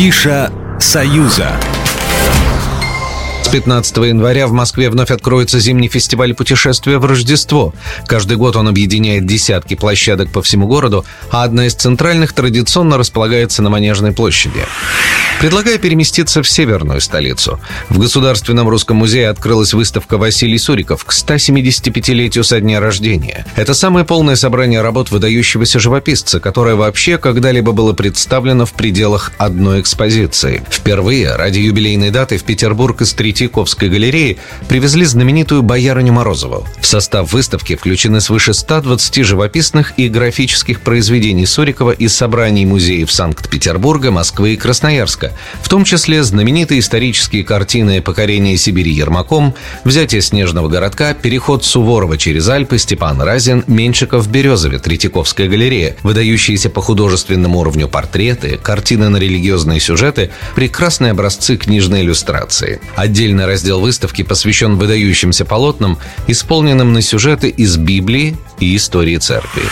Афиша «Союза». 15 января в Москве вновь откроется зимний фестиваль путешествия в Рождество. Каждый год он объединяет десятки площадок по всему городу, а одна из центральных традиционно располагается на Манежной площади. Предлагаю переместиться в северную столицу. В Государственном русском музее открылась выставка Василий Суриков к 175-летию со дня рождения. Это самое полное собрание работ выдающегося живописца, которое вообще когда-либо было представлено в пределах одной экспозиции. Впервые ради юбилейной даты в Петербург из Третьей Третьяковской галереи привезли знаменитую Боярыню Морозову. В состав выставки включены свыше 120 живописных и графических произведений Сурикова из собраний музеев Санкт-Петербурга, Москвы и Красноярска, в том числе знаменитые исторические картины «Покорение Сибири Ермаком», «Взятие снежного городка», «Переход Суворова через Альпы», Степан Разин, Меньшиков Березове, Третьяковская галерея, выдающиеся по художественному уровню портреты, картины на религиозные сюжеты, прекрасные образцы книжной иллюстрации. Отдельно Отдельный раздел выставки посвящен выдающимся полотнам, исполненным на сюжеты из Библии и истории церкви.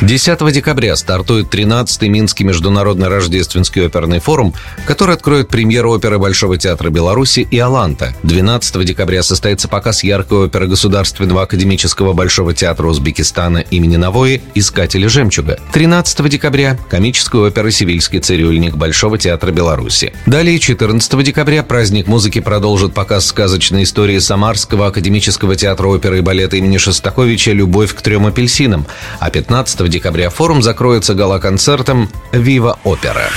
10 декабря стартует 13-й Минский международный рождественский оперный форум, который откроет премьеру оперы Большого театра Беларуси и «Аланта». 12 декабря состоится показ яркой оперы Государственного академического Большого театра Узбекистана имени Навои «Искатели жемчуга». 13 декабря – комическая опера «Сивильский цирюльник» Большого театра Беларуси. Далее 14 декабря праздник музыки продолжит показ сказочной истории Самарского академического театра оперы и балета имени Шостаковича «Любовь к трем апельсинам», а 15 декабря форум закроется гала-концертом «Вива Опера».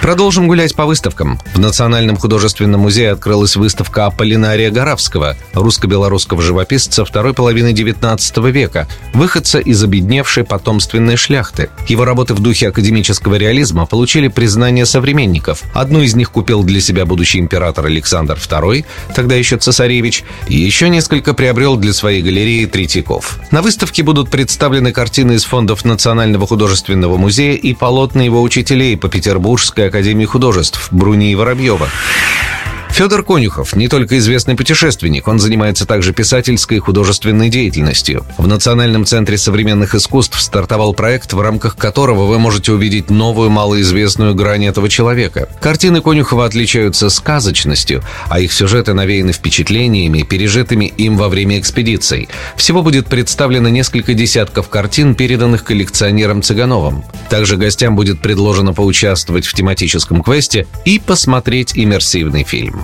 Продолжим гулять по выставкам. В Национальном художественном музее открылась выставка Аполлинария Горавского, русско-белорусского живописца второй половины XIX века, выходца из обедневшей потомственной шляхты. Его работы в духе академического реализма получили признание современников. Одну из них купил для себя будущий император Александр II, тогда еще цесаревич, и еще несколько приобрел для своей галереи Третьяков. На выставке будут представлены картины из фондов Национального художественного музея и полотна его учителей по Петербургской Академии художеств Бруни Воробьева. Федор Конюхов не только известный путешественник, он занимается также писательской и художественной деятельностью. В Национальном центре современных искусств стартовал проект, в рамках которого вы можете увидеть новую малоизвестную грань этого человека. Картины Конюхова отличаются сказочностью, а их сюжеты навеяны впечатлениями, пережитыми им во время экспедиций. Всего будет представлено несколько десятков картин, переданных коллекционером Цыгановым. Также гостям будет предложено поучаствовать в тематическом квесте и посмотреть иммерсивный фильм.